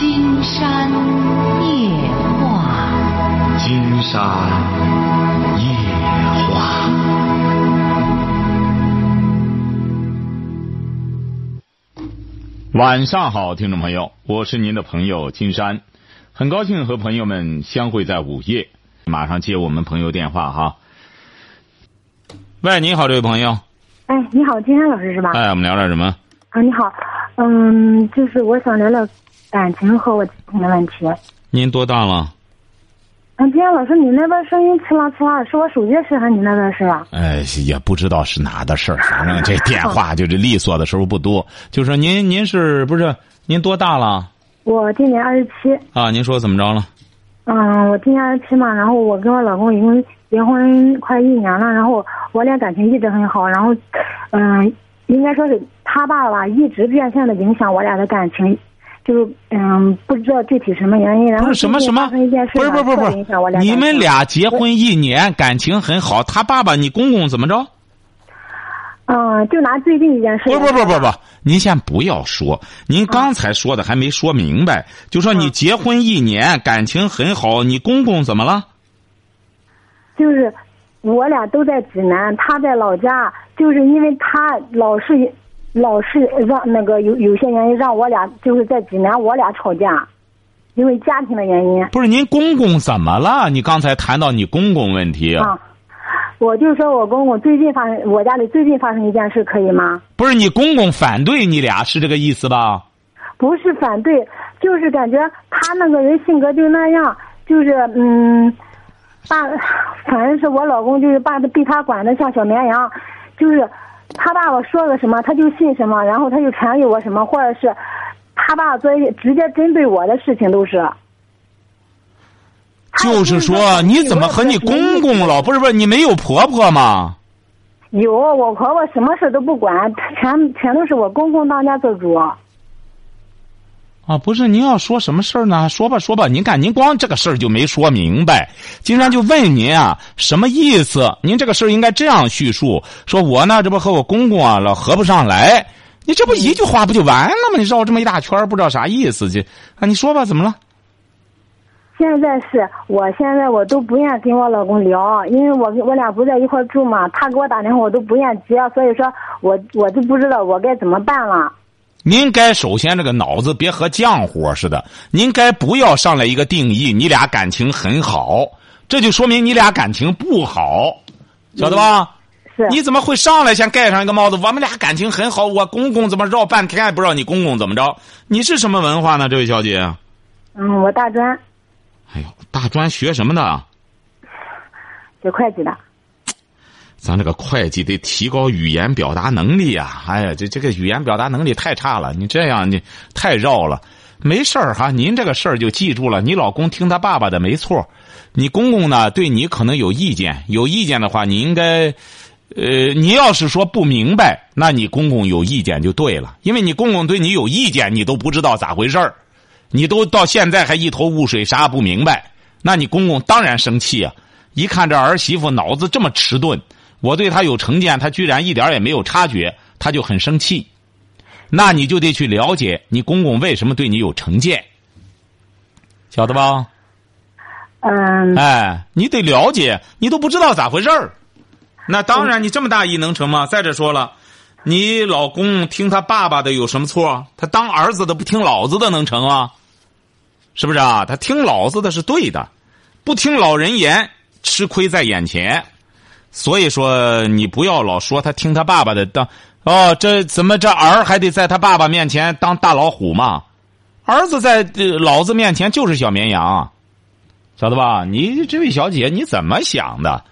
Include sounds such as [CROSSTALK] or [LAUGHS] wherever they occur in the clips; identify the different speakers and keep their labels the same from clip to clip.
Speaker 1: 金山夜话，
Speaker 2: 金山夜话。晚上好，听众朋友，我是您的朋友金山，很高兴和朋友们相会在午夜。马上接我们朋友电话哈。喂，你好，这位朋友。
Speaker 3: 哎，你好，金山老师是吧？
Speaker 2: 哎，我们聊点什么？
Speaker 3: 啊，你好，嗯，就是我想聊聊感情和我家庭的问题。
Speaker 2: 您多大了？
Speaker 3: 嗯，今天老师，你那边声音呲啦呲啦，是我手机事还是你那边是吧？
Speaker 2: 哎，也不知道是哪的事儿，反正这电话 [LAUGHS] 就是利索的时候不多。就说您，您是不是您多大了？
Speaker 3: 我今年二十七。
Speaker 2: 啊，您说怎么着了？
Speaker 3: 嗯，我今年二十七嘛，然后我跟我老公已经结婚快一年了，然后我俩感情一直很好，然后，嗯，应该说是他爸爸一直变相的影响我俩的感情，就是嗯，不知道具体什么原因，然后
Speaker 2: 不是什么什么，不是不是不是，你们俩结婚一年，感情很好，他爸爸你公公怎么着？
Speaker 3: 嗯，就拿最近一件事。
Speaker 2: 不不不不不，您先不要说，您刚才说的还没说明白，就说你结婚一年，感情很好，你公公怎么了？
Speaker 3: 就是我俩都在济南，他在老家，就是因为他老是老是让那个有有些原因让我俩就是在济南我俩吵架，因为家庭的原因
Speaker 2: 不是您公公怎么了？你刚才谈到你公公问题，
Speaker 3: 啊。我就说我公公最近发生我家里最近发生一件事，可以吗？
Speaker 2: 不是你公公反对你俩是这个意思吧？
Speaker 3: 不是反对，就是感觉他那个人性格就那样，就是嗯，把反正是我老公就是把被他管的像小绵羊，就是他爸爸说个什么他就信什么，然后他就传给我什么，或者是他爸做一些直接针对我的事情都是。
Speaker 2: 就是说，你怎么和你公公了？不是不是，你没有婆婆吗？
Speaker 3: 有我婆婆什么事都不管，全全都是我公公当家做主。
Speaker 2: 啊，不是，您要说什么事儿呢？说吧，说吧。您看，您光这个事儿就没说明白。金山就问您啊，什么意思？您这个事儿应该这样叙述：说我呢，这不和我公公啊老合不上来。你这不一句话不就完了吗？你绕这么一大圈，不知道啥意思去啊？你说吧，怎么了？
Speaker 3: 现在是我现在我都不愿跟我老公聊，因为我我俩不在一块住嘛，他给我打电话我都不愿接，所以说我我就不知道我该怎么办了。
Speaker 2: 您该首先这个脑子别和浆糊似的，您该不要上来一个定义，你俩感情很好，这就说明你俩感情不好，晓得吧？
Speaker 3: 是。
Speaker 2: 你怎么会上来先盖上一个帽子？我们俩感情很好，我公公怎么绕半天也不知道你公公怎么着？你是什么文化呢，这位小姐？
Speaker 3: 嗯，我大专。
Speaker 2: 哎呦，大专学什么的？
Speaker 3: 学会计的。
Speaker 2: 咱这个会计得提高语言表达能力呀！哎呀，这这个语言表达能力太差了，你这样你太绕了。没事儿哈，您这个事儿就记住了。你老公听他爸爸的没错，你公公呢对你可能有意见，有意见的话，你应该，呃，你要是说不明白，那你公公有意见就对了，因为你公公对你有意见，你都不知道咋回事儿，你都到现在还一头雾水，啥不明白，那你公公当然生气啊！一看这儿媳妇脑子这么迟钝。我对他有成见，他居然一点也没有察觉，他就很生气。那你就得去了解你公公为什么对你有成见，晓得吧？
Speaker 3: 嗯。
Speaker 2: 哎，你得了解，你都不知道咋回事儿。那当然，你这么大意能成吗？再者说了，你老公听他爸爸的有什么错？他当儿子的不听老子的能成啊？是不是啊？他听老子的是对的，不听老人言，吃亏在眼前。所以说，你不要老说他听他爸爸的当哦，这怎么这儿还得在他爸爸面前当大老虎嘛？儿子在老子面前就是小绵羊，晓得吧？你这位小姐你怎么想的？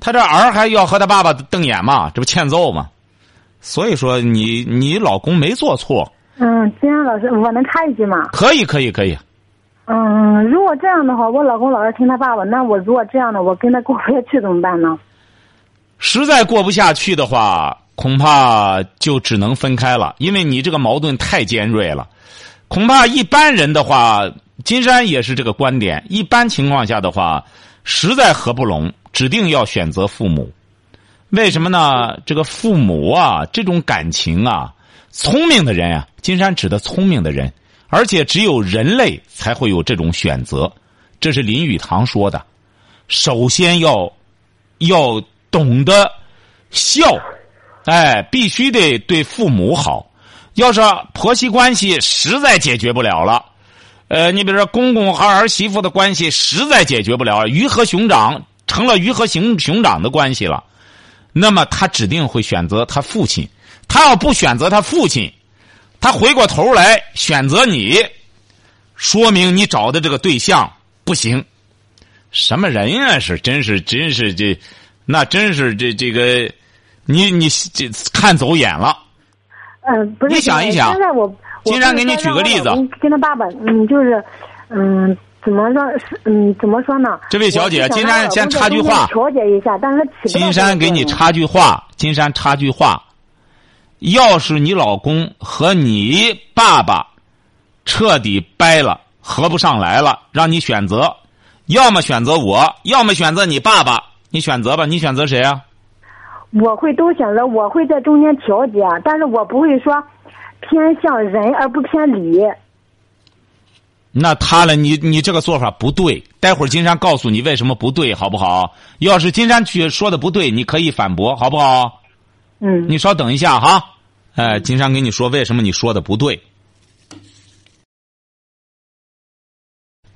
Speaker 2: 他这儿还要和他爸爸瞪眼嘛？这不欠揍吗？所以说，你你老公没做错。
Speaker 3: 嗯，金阳老师，我能插一句吗？
Speaker 2: 可以，可以，可以。
Speaker 3: 嗯，如果这样的话，我老公老是听他爸爸，那我如果这样的，我跟他过不下去怎么办呢？
Speaker 2: 实在过不下去的话，恐怕就只能分开了，因为你这个矛盾太尖锐了。恐怕一般人的话，金山也是这个观点。一般情况下的话，实在合不拢，指定要选择父母。为什么呢？这个父母啊，这种感情啊，聪明的人啊，金山指的聪明的人，而且只有人类才会有这种选择。这是林语堂说的。首先要要懂得孝，哎，必须得对父母好。要是婆媳关系实在解决不了了，呃，你比如说公公和儿媳妇的关系实在解决不了，鱼和熊掌成了鱼和熊熊掌的关系了，那么他指定会选择他父亲。他要不选择他父亲，他回过头来选择你，说明你找的这个对象不行。什么人呀？是真是真是这，那真是这这个，你你这看走眼了。
Speaker 3: 嗯，不是。
Speaker 2: 你想一想，
Speaker 3: 现在我
Speaker 2: 金山给你举个例子，
Speaker 3: 跟他爸爸，嗯，就是，嗯，怎么说？嗯，怎么说呢？
Speaker 2: 这位小姐，金山先插句话，
Speaker 3: 调解一下，但是
Speaker 2: 金山给你插句话，金山插句话。要是你老公和你爸爸彻底掰了，合不上来了，让你选择，要么选择我，要么选择你爸爸，你选择吧。你选择谁啊？
Speaker 3: 我会都选择，我会在中间调节，但是我不会说偏向人而不偏理。
Speaker 2: 那他了，你你这个做法不对。待会儿金山告诉你为什么不对，好不好？要是金山去说的不对，你可以反驳，好不好？
Speaker 3: 嗯。
Speaker 2: 你稍等一下哈。哎，金山跟你说，为什么你说的不对？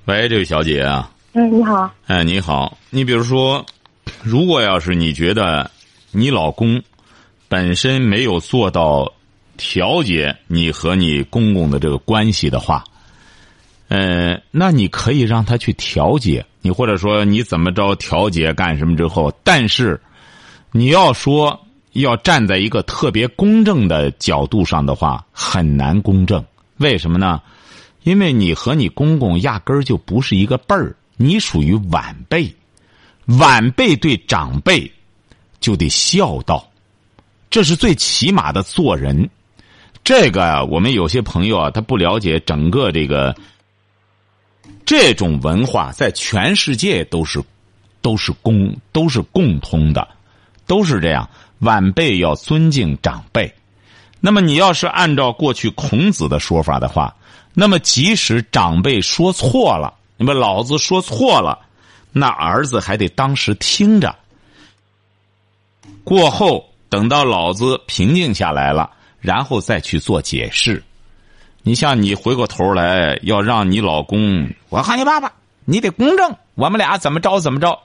Speaker 2: 喂，这位小姐啊。
Speaker 3: 哎，你好。
Speaker 2: 哎，你好。你比如说，如果要是你觉得你老公本身没有做到调节你和你公公的这个关系的话，呃，那你可以让他去调节你，或者说你怎么着调节干什么之后，但是你要说。要站在一个特别公正的角度上的话，很难公正。为什么呢？因为你和你公公压根儿就不是一个辈儿，你属于晚辈，晚辈对长辈就得孝道，这是最起码的做人。这个我们有些朋友啊，他不了解整个这个这种文化，在全世界都是都是公都是共通的，都是这样。晚辈要尊敬长辈，那么你要是按照过去孔子的说法的话，那么即使长辈说错了，你们老子说错了，那儿子还得当时听着。过后等到老子平静下来了，然后再去做解释。你像你回过头来要让你老公，我喊你爸爸，你得公正，我们俩怎么着怎么着。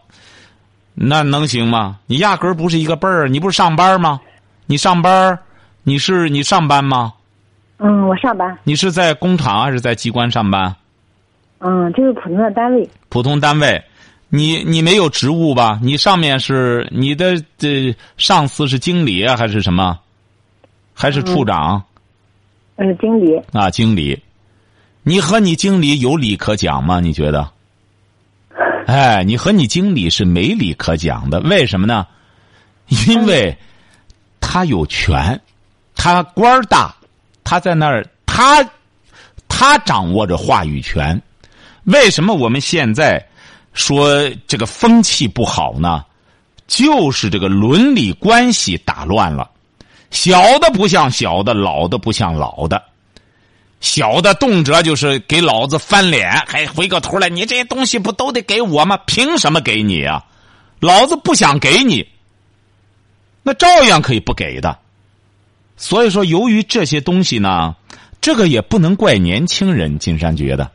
Speaker 2: 那能行吗？你压根儿不是一个辈儿，你不是上班吗？你上班，你是你上班吗？
Speaker 3: 嗯，我上班。
Speaker 2: 你是在工厂还是在机关上班？
Speaker 3: 嗯，就是普通的单位。
Speaker 2: 普通单位，你你没有职务吧？你上面是你的这上司是经理还是什么？还是处长？
Speaker 3: 嗯，经理。
Speaker 2: 啊，经理，你和你经理有理可讲吗？你觉得？哎，你和你经理是没理可讲的，为什么呢？因为他有权，他官儿大，他在那儿，他他掌握着话语权。为什么我们现在说这个风气不好呢？就是这个伦理关系打乱了，小的不像小的，老的不像老的。小的动辄就是给老子翻脸，还回过头来，你这些东西不都得给我吗？凭什么给你啊？老子不想给你，那照样可以不给的。所以说，由于这些东西呢，这个也不能怪年轻人。金山觉得，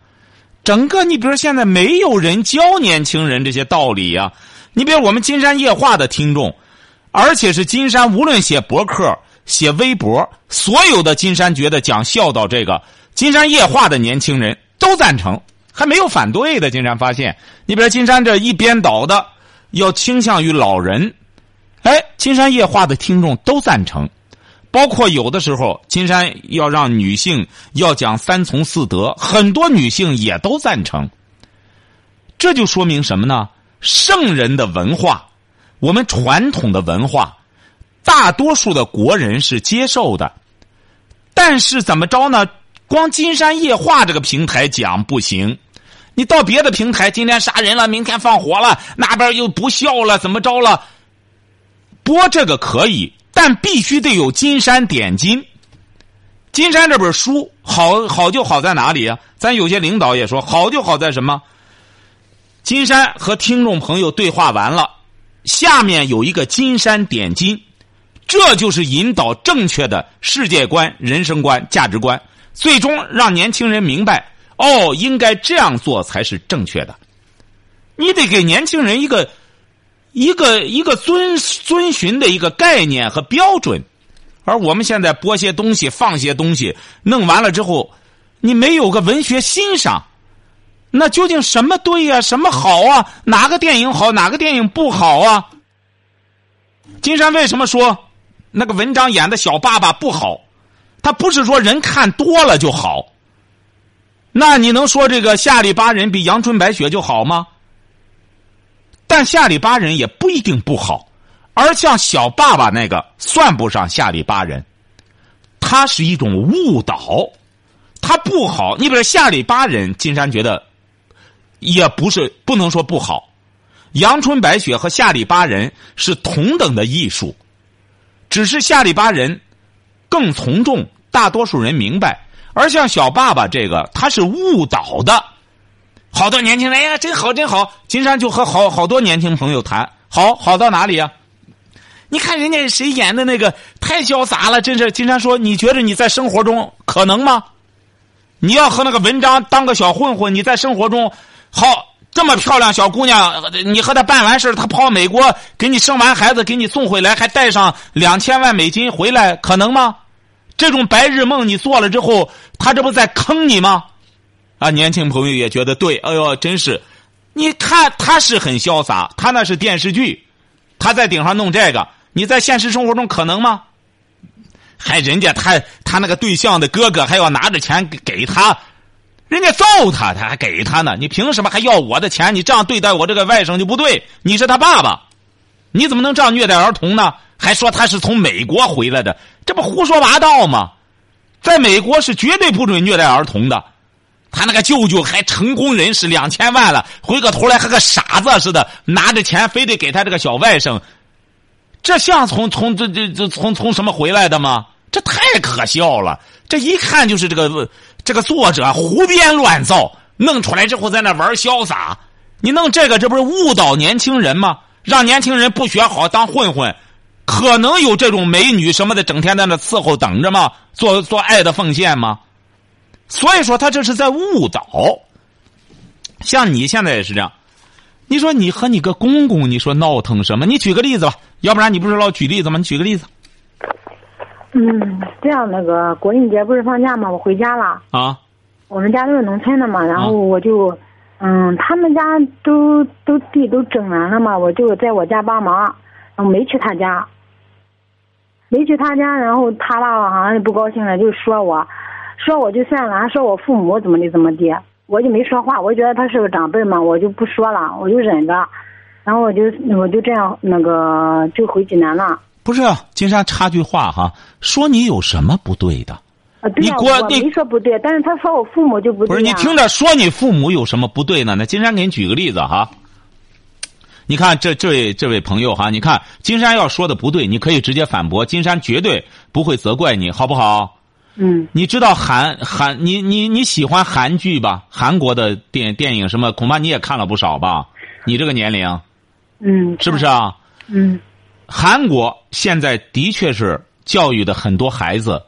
Speaker 2: 整个你比如现在没有人教年轻人这些道理呀。你比如我们金山夜话的听众，而且是金山，无论写博客。写微博，所有的金山觉得讲孝道这个金山夜话的年轻人都赞成，还没有反对的。金山发现，你比如金山这一边倒的，要倾向于老人，哎，金山夜话的听众都赞成，包括有的时候金山要让女性要讲三从四德，很多女性也都赞成。这就说明什么呢？圣人的文化，我们传统的文化。大多数的国人是接受的，但是怎么着呢？光金山夜话这个平台讲不行，你到别的平台，今天杀人了，明天放火了，那边又不孝了，怎么着了？播这个可以，但必须得有金山点金。金山这本书好好就好在哪里啊？咱有些领导也说好就好在什么？金山和听众朋友对话完了，下面有一个金山点金，这就是引导正确的世界观、人生观、价值观，最终让年轻人明白哦，应该这样做才是正确的。你得给年轻人一个一个一个遵遵循的一个概念和标准。而我们现在播些东西，放些东西，弄完了之后，你没有个文学欣赏，那究竟什么对呀？什么好啊？哪个电影好？哪个电影不好啊？金山为什么说那个文章演的小爸爸不好？他不是说人看多了就好。那你能说这个下里巴人比阳春白雪就好吗？但下里巴人也不一定不好。而像小爸爸那个算不上下里巴人，他是一种误导，他不好。你比如下里巴人，金山觉得也不是不能说不好。阳春白雪和下里巴人是同等的艺术，只是下里巴人更从众，大多数人明白。而像小爸爸这个，他是误导的。好多年轻人，哎呀，真好真好。金山就和好好多年轻朋友谈，好好到哪里呀？你看人家谁演的那个太潇洒了，真是。金山说：“你觉得你在生活中可能吗？你要和那个文章当个小混混，你在生活中好这么漂亮小姑娘，你和她办完事她跑美国给你生完孩子给你送回来，还带上两千万美金回来，可能吗？这种白日梦你做了之后，他这不在坑你吗？啊，年轻朋友也觉得对，哎呦，真是。你看他是很潇洒，他那是电视剧，他在顶上弄这个。”你在现实生活中可能吗？还人家他他那个对象的哥哥还要拿着钱给他，人家揍他他还给他呢，你凭什么还要我的钱？你这样对待我这个外甥就不对。你是他爸爸，你怎么能这样虐待儿童呢？还说他是从美国回来的，这不胡说八道吗？在美国是绝对不准虐待儿童的。他那个舅舅还成功人士两千万了，回过头来和个傻子似的，拿着钱非得给他这个小外甥。这像从从这这这从从什么回来的吗？这太可笑了！这一看就是这个这个作者胡编乱造，弄出来之后在那玩潇洒。你弄这个，这不是误导年轻人吗？让年轻人不学好当混混，可能有这种美女什么的整天在那伺候等着吗？做做爱的奉献吗？所以说他这是在误导。像你现在也是这样。你说你和你个公公，你说闹腾什么？你举个例子吧，要不然你不是老举例子吗？你举个例子。
Speaker 3: 嗯，这样那个国庆节不是放假吗？我回家了。
Speaker 2: 啊。
Speaker 3: 我们家都是农村的嘛，然后我就，嗯，他们家都都地都整完了嘛，我就在我家帮忙，然后没去他家。没去他家，然后他爸爸好像不高兴了，就说我，说我就算了，还说我父母怎么的怎么的。我就没说话，我觉得他是个长辈嘛，我就不说了，我就忍着，然后我就我就这样那个就回济南了。
Speaker 2: 不是，金山插句话哈，说你有什么不对的？
Speaker 3: 啊，对呀，我没说不对，但是他说我父母就不对。
Speaker 2: 不是你听着说你父母有什么不对呢？那金山给你举个例子哈。你看这这位这位朋友哈，你看金山要说的不对，你可以直接反驳，金山绝对不会责怪你，好不好？
Speaker 3: 嗯，
Speaker 2: 你知道韩韩你你你喜欢韩剧吧？韩国的电电影什么，恐怕你也看了不少吧？你这个年龄，
Speaker 3: 嗯，
Speaker 2: 是不是啊？
Speaker 3: 嗯，
Speaker 2: 韩国现在的确是教育的很多孩子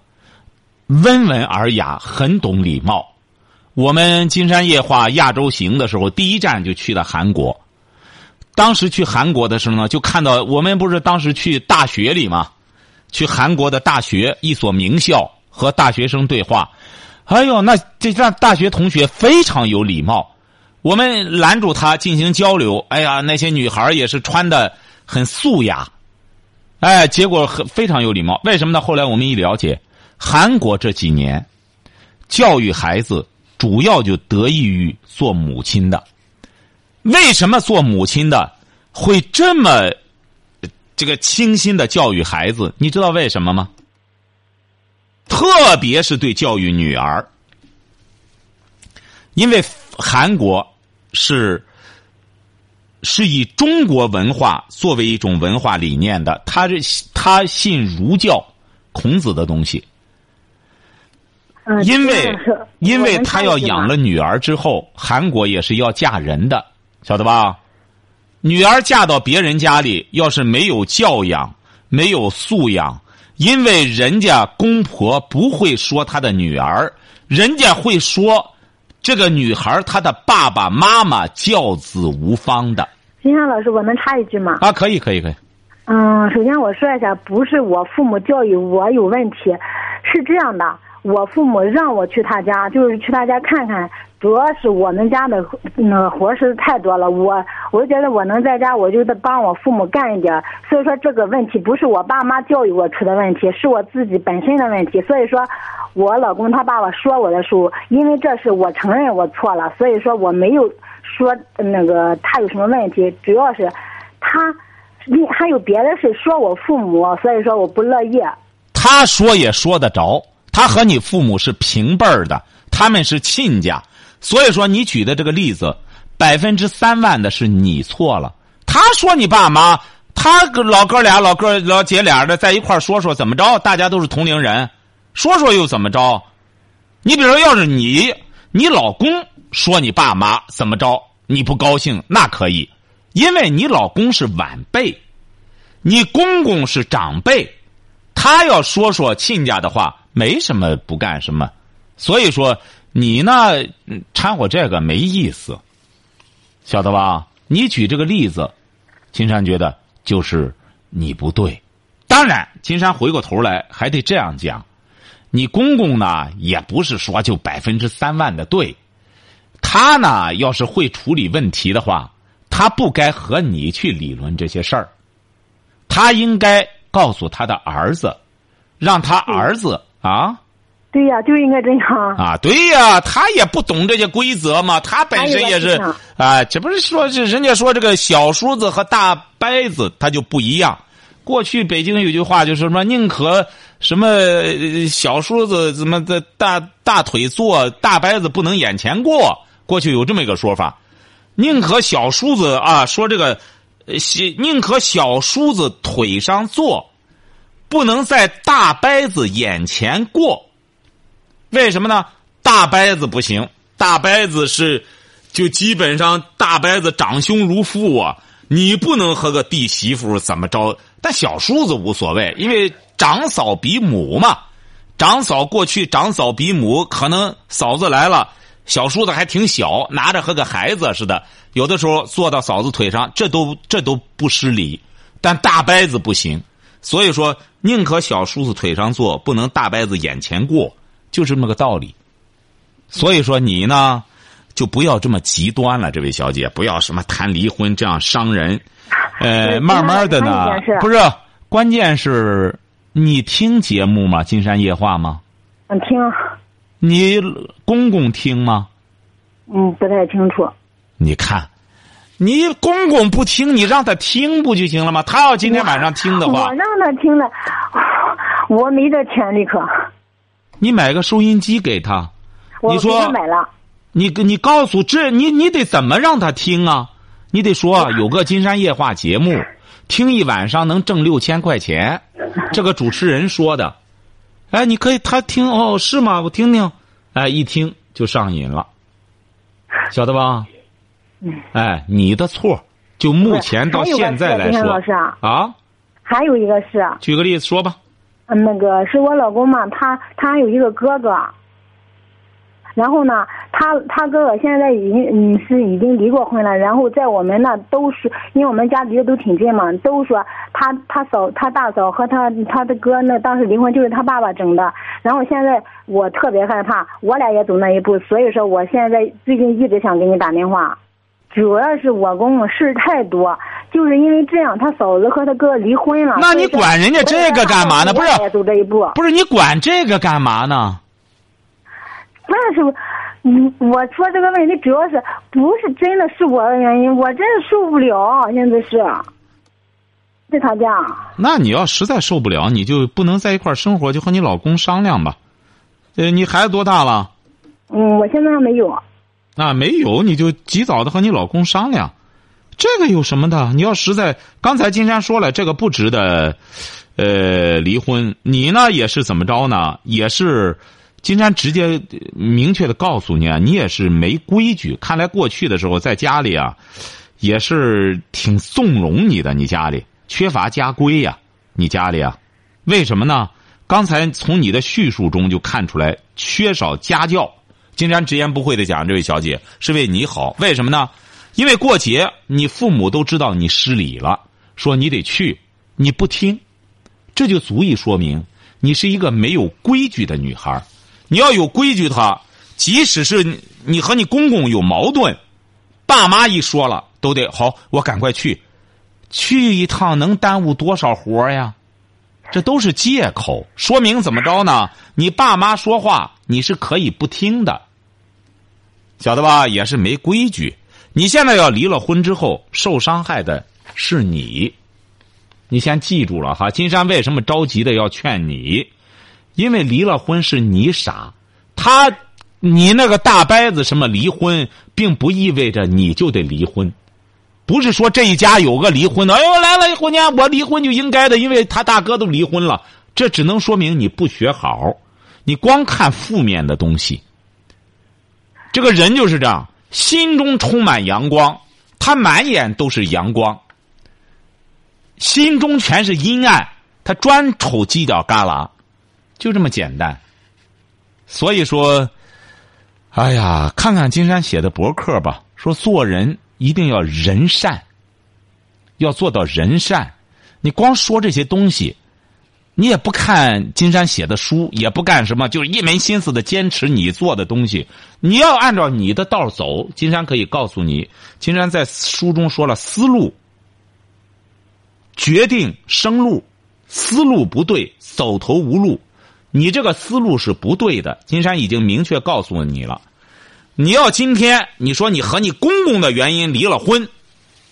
Speaker 2: 温文尔雅，很懂礼貌。我们金山夜话亚洲行的时候，第一站就去了韩国。当时去韩国的时候呢，就看到我们不是当时去大学里嘛，去韩国的大学一所名校。和大学生对话，哎呦，那这让大学同学非常有礼貌。我们拦住他进行交流，哎呀，那些女孩也是穿的很素雅，哎，结果很非常有礼貌。为什么呢？后来我们一了解，韩国这几年教育孩子主要就得益于做母亲的。为什么做母亲的会这么这个清新的教育孩子？你知道为什么吗？特别是对教育女儿，因为韩国是是以中国文化作为一种文化理念的，他是他信儒教，孔子的东西。
Speaker 3: 嗯，
Speaker 2: 因为因为他要养了女儿之后，韩国也是要嫁人的，晓得吧？女儿嫁到别人家里，要是没有教养、没有素养，因为人家公婆不会说她的女儿，人家会说这个女孩她的爸爸妈妈教子无方的
Speaker 3: 金山老师，我能插一句吗？
Speaker 2: 啊！可以，可以，可以。
Speaker 3: 嗯，首先我说一下，不是我父母教育我有问题，是这样的，我父母让我去他家，就是去他家看看，主要是我们家的那个活实在太多了，我我就觉得我能在家，我就得帮我父母干一点，所以说这个问题不是我爸妈教育我出的问题，是我自己本身的问题，所以说，我老公他爸爸说我的时候，因为这是我承认我错了，所以说我没有说那个他有什么问题，主要是他。你还有别的事说我父母，所以说我不乐意。
Speaker 2: 他说也说得着，他和你父母是平辈儿的，他们是亲家，所以说你举的这个例子，百分之三万的是你错了。他说你爸妈，他老哥俩、老哥老姐俩的在一块说说怎么着？大家都是同龄人，说说又怎么着？你比如说，要是你你老公说你爸妈怎么着，你不高兴那可以，因为你老公是晚辈，你公公是长辈。他要说说亲家的话，没什么不干什么，所以说你呢掺和这个没意思，晓得吧？你举这个例子，金山觉得就是你不对。当然，金山回过头来还得这样讲，你公公呢也不是说就百分之三万的对，他呢要是会处理问题的话，他不该和你去理论这些事儿，他应该。告诉他的儿子，让他儿子啊，
Speaker 3: 对呀，就应该这样
Speaker 2: 啊，对呀，他也不懂这些规则嘛，他本身也是啊，这不是说是人家说这个小叔子和大伯子他就不一样。过去北京有句话就是什么，宁可什么小叔子怎么的大大腿坐，大伯子不能眼前过。过去有这么一个说法，宁可小叔子啊说这个。宁可小叔子腿上坐，不能在大伯子眼前过。为什么呢？大伯子不行，大伯子是就基本上大伯子长兄如父啊，你不能和个弟媳妇怎么着？但小叔子无所谓，因为长嫂比母嘛。长嫂过去长嫂比母，可能嫂子来了。小叔子还挺小，拿着和个孩子似的，有的时候坐到嫂子腿上，这都这都不失礼。但大伯子不行，所以说宁可小叔子腿上坐，不能大伯子眼前过，就这么个道理。所以说你呢，就不要这么极端了，这位小姐，不要什么谈离婚这样伤人。呃，慢慢的呢，不是，关键是你听节目吗？金山夜话吗？
Speaker 3: 嗯，听。
Speaker 2: 你公公听吗？
Speaker 3: 嗯，不太清楚。
Speaker 2: 你看，你公公不听，你让他听不就行了吗？他要今天晚上听的话，[LAUGHS]
Speaker 3: 我让他听了，我没这权利可。
Speaker 2: 你买个收音机给他，你说
Speaker 3: 买了。
Speaker 2: 你你告诉这你你得怎么让他听啊？你得说有个金山夜话节目，听一晚上能挣六千块钱，[LAUGHS] 这个主持人说的。哎，你可以他听哦，是吗？我听听，哎，一听就上瘾了，晓得吧？
Speaker 3: 嗯。
Speaker 2: 哎，你的错，就目前到现在来说啊。
Speaker 3: 还有一个是。
Speaker 2: 举个例子说吧。
Speaker 3: 嗯，那个是我老公嘛，他他还有一个哥哥。然后呢，他他哥哥现在已经嗯是已经离过婚了。然后在我们那都是，因为我们家离得都挺近嘛，都说他他嫂他大嫂和他他的哥那当时离婚就是他爸爸整的。然后现在我特别害怕，我俩也走那一步，所以说我现在最近一直想给你打电话，主要是我公公事太多，就是因为这样，他嫂子和他哥离婚了。
Speaker 2: 那你管人家这个干嘛呢？不是，
Speaker 3: 走这一步。
Speaker 2: 不是你管这个干嘛呢？
Speaker 3: 那是，嗯，我说这个问题主要是不是真的是我的原因，我真是受不了，现在是，在他家。
Speaker 2: 那你要实在受不了，你就不能在一块生活，就和你老公商量吧。呃，你孩子多大了？
Speaker 3: 嗯，我现在还没有。
Speaker 2: 那没有，你就及早的和你老公商量，这个有什么的？你要实在，刚才金山说了，这个不值得，呃，离婚。你呢，也是怎么着呢？也是。金山直接明确的告诉你啊，你也是没规矩。看来过去的时候在家里啊，也是挺纵容你的，你家里缺乏家规呀、你家里啊，为什么呢？刚才从你的叙述中就看出来缺少家教。金山直言不讳的讲，这位小姐是为你好，为什么呢？因为过节你父母都知道你失礼了，说你得去，你不听，这就足以说明你是一个没有规矩的女孩。你要有规矩的话，即使是你和你公公有矛盾，爸妈一说了都得好，我赶快去，去一趟能耽误多少活呀？[LAUGHS] 这都是借口，说明怎么着呢？你爸妈说话你是可以不听的，晓得吧？也是没规矩。你现在要离了婚之后，受伤害的是你。你先记住了哈，金山为什么着急的要劝你？因为离了婚是你傻，他你那个大伯子什么离婚，并不意味着你就得离婚，不是说这一家有个离婚的，哎呦来了婚年我离婚就应该的，因为他大哥都离婚了，这只能说明你不学好，你光看负面的东西。这个人就是这样，心中充满阳光，他满眼都是阳光，心中全是阴暗，他专瞅犄角旮旯。就这么简单，所以说，哎呀，看看金山写的博客吧，说做人一定要人善，要做到人善。你光说这些东西，你也不看金山写的书，也不干什么，就是一门心思的坚持你做的东西。你要按照你的道走，金山可以告诉你，金山在书中说了，思路决定生路，思路不对，走投无路。你这个思路是不对的，金山已经明确告诉你了。你要今天你说你和你公公的原因离了婚，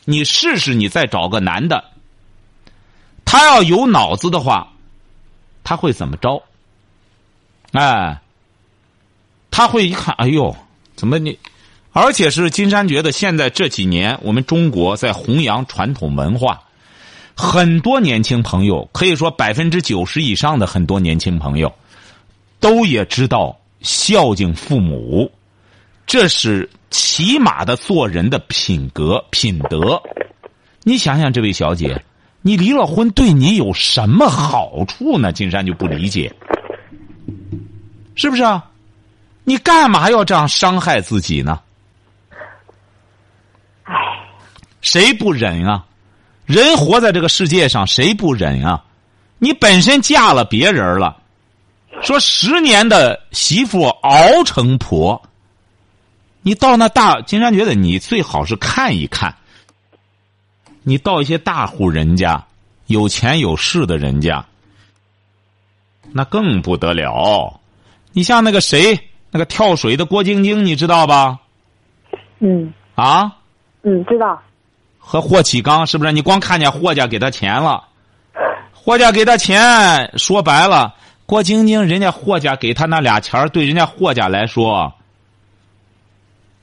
Speaker 2: 你试试你再找个男的，他要有脑子的话，他会怎么着？哎，他会一看，哎呦，怎么你？而且是金山觉得现在这几年我们中国在弘扬传统文化。很多年轻朋友，可以说百分之九十以上的很多年轻朋友，都也知道孝敬父母，这是起码的做人的品格品德。你想想，这位小姐，你离了婚对你有什么好处呢？金山就不理解，是不是啊？你干嘛要这样伤害自己呢？
Speaker 3: 唉，
Speaker 2: 谁不忍啊？人活在这个世界上，谁不忍啊？你本身嫁了别人了，说十年的媳妇熬成婆，你到那大金山觉得你最好是看一看。你到一些大户人家，有钱有势的人家，那更不得了。你像那个谁，那个跳水的郭晶晶，你知道吧？
Speaker 3: 嗯
Speaker 2: 啊？
Speaker 3: 嗯，知道。
Speaker 2: 和霍启刚是不是？你光看见霍家给他钱了，霍家给他钱，说白了，郭晶晶人家霍家给他那俩钱对人家霍家来说，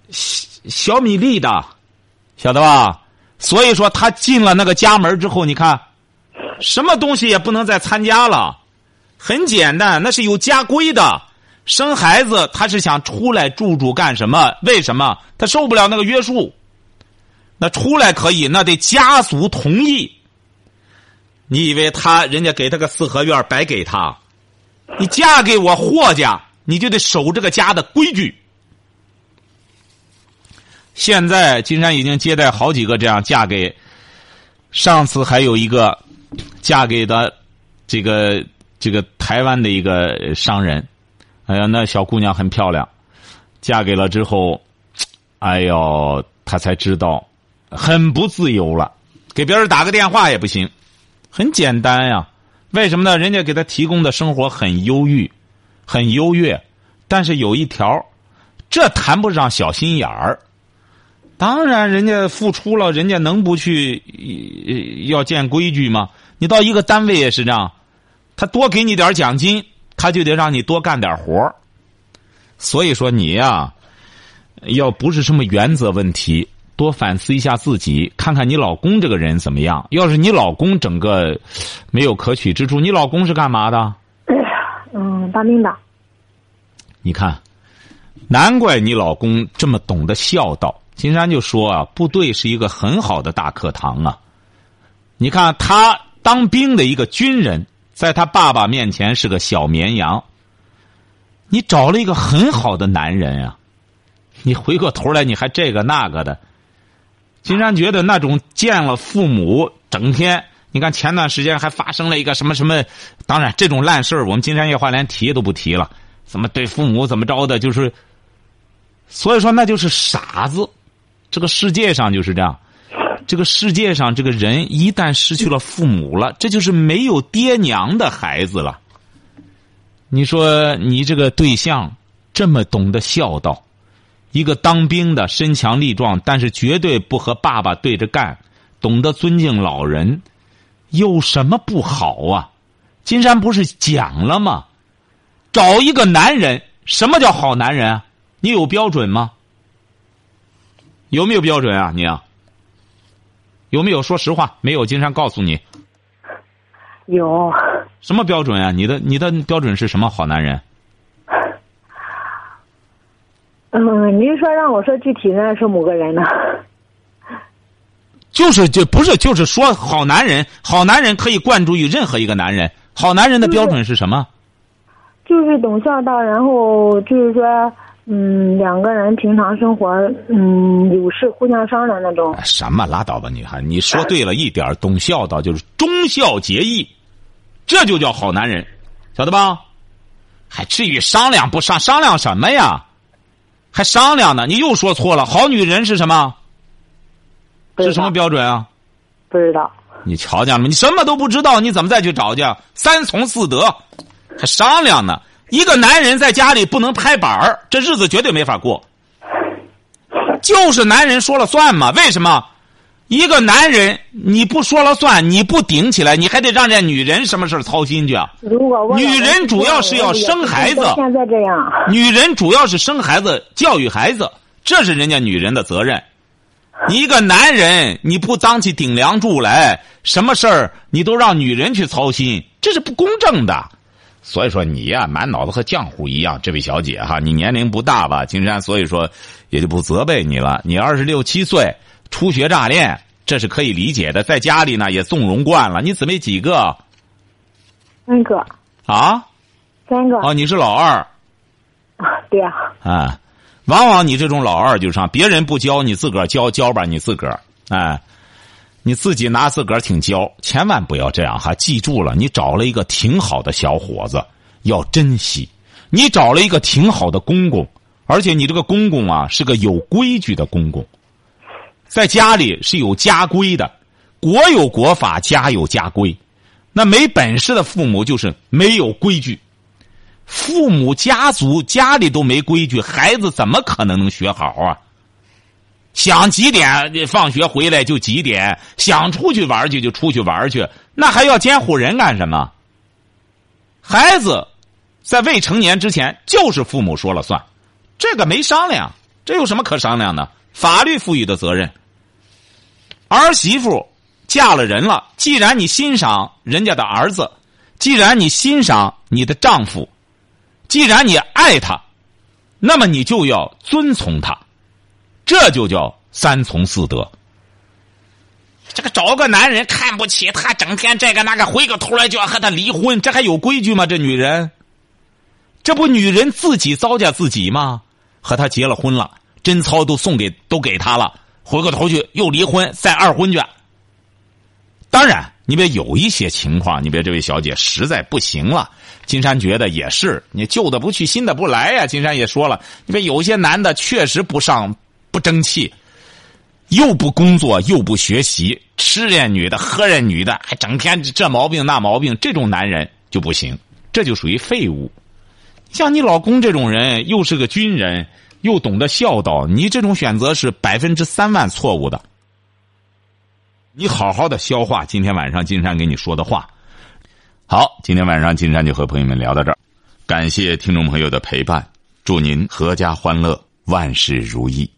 Speaker 2: 小小米粒的，晓得吧？所以说他进了那个家门之后，你看，什么东西也不能再参加了。很简单，那是有家规的。生孩子他是想出来住住干什么？为什么？他受不了那个约束。那出来可以，那得家族同意。你以为他人家给他个四合院白给他？你嫁给我霍家，你就得守这个家的规矩。现在金山已经接待好几个这样嫁给，上次还有一个嫁给的这个这个台湾的一个商人，哎呀，那小姑娘很漂亮，嫁给了之后，哎呦，他才知道。很不自由了，给别人打个电话也不行，很简单呀。为什么呢？人家给他提供的生活很优郁，很优越，但是有一条，这谈不上小心眼儿。当然，人家付出了，人家能不去要建规矩吗？你到一个单位也是这样，他多给你点奖金，他就得让你多干点活所以说你呀，要不是什么原则问题。多反思一下自己，看看你老公这个人怎么样。要是你老公整个没有可取之处，你老公是干嘛的？
Speaker 3: 嗯，当兵的。
Speaker 2: 你看，难怪你老公这么懂得孝道。金山就说啊，部队是一个很好的大课堂啊。你看他当兵的一个军人，在他爸爸面前是个小绵羊。你找了一个很好的男人呀，你回过头来你还这个那个的。金山觉得那种见了父母，整天你看前段时间还发生了一个什么什么，当然这种烂事儿我们金山夜话连提都不提了。怎么对父母怎么着的，就是，所以说那就是傻子。这个世界上就是这样，这个世界上这个人一旦失去了父母了，这就是没有爹娘的孩子了。你说你这个对象这么懂得孝道，一个当兵的身强力壮，但是绝对不和爸爸对着干，懂得尊敬老人，有什么不好啊？金山不是讲了吗？找一个男人，什么叫好男人？你有标准吗？有没有标准啊？你啊，有没有说实话？没有，金山告诉你。
Speaker 3: 有。
Speaker 2: 什么标准啊？你的你的标准是什么？好男人。
Speaker 3: 嗯，您说让我说具体呢，是某个人呢？
Speaker 2: 就是就不是就是说好男人，好男人可以灌注于任何一个男人。好男人的标准是什么？
Speaker 3: 就是懂孝道，然后就是说。嗯，两个人平常生活，嗯，有事互相商量那种。
Speaker 2: 什么拉倒吧，你还你说对了一点，懂孝道就是忠孝节义，这就叫好男人，晓得吧？还至于商量不商商量什么呀？还商量呢？你又说错了。好女人是什么？是什么标准啊？
Speaker 3: 不知道。
Speaker 2: 你瞧见了吗？你什么都不知道，你怎么再去找去？三从四德，还商量呢？一个男人在家里不能拍板儿，这日子绝对没法过。就是男人说了算嘛？为什么？一个男人你不说了算，你不顶起来，你还得让这女人什么事操心去啊？女人主要是要生孩子。
Speaker 3: 现在这样。
Speaker 2: 女人主要是生孩子、教育孩子，这是人家女人的责任。你一个男人你不当起顶梁柱来，什么事儿你都让女人去操心，这是不公正的。所以说你呀，满脑子和浆糊一样。这位小姐哈，你年龄不大吧，金山，所以说也就不责备你了。你二十六七岁，初学乍练，这是可以理解的。在家里呢，也纵容惯了。你姊妹几个？
Speaker 3: 三个。
Speaker 2: 啊？
Speaker 3: 三个。
Speaker 2: 哦，你是老二。
Speaker 3: 啊，对呀。
Speaker 2: 啊，往往你这种老二就是让别人不教，你自个儿教教吧，你自个儿，哎。你自己拿自个儿挺娇，千万不要这样哈！记住了，你找了一个挺好的小伙子，要珍惜。你找了一个挺好的公公，而且你这个公公啊是个有规矩的公公，在家里是有家规的，国有国法，家有家规。那没本事的父母就是没有规矩，父母家族家里都没规矩，孩子怎么可能能学好啊？想几点放学回来就几点，想出去玩去就出去玩去，那还要监护人干什么？孩子在未成年之前就是父母说了算，这个没商量，这有什么可商量的？法律赋予的责任。儿媳妇嫁了人了，既然你欣赏人家的儿子，既然你欣赏你的丈夫，既然你爱他，那么你就要遵从他。这就叫三从四德。这个找个男人看不起他，整天这个那个，回过头来就要和他离婚，这还有规矩吗？这女人，这不女人自己糟践自己吗？和他结了婚了，贞操都送给都给他了，回过头去又离婚，再二婚去。当然，你别有一些情况，你别这位小姐实在不行了。金山觉得也是，你旧的不去，新的不来呀。金山也说了，你别有些男的确实不上。不争气，又不工作又不学习，吃人女的喝人女的，还整天这毛病那毛病，这种男人就不行，这就属于废物。像你老公这种人，又是个军人，又懂得孝道，你这种选择是百分之三万错误的。你好好的消化今天晚上金山给你说的话。好，今天晚上金山就和朋友们聊到这儿，感谢听众朋友的陪伴，祝您阖家欢乐，万事如意。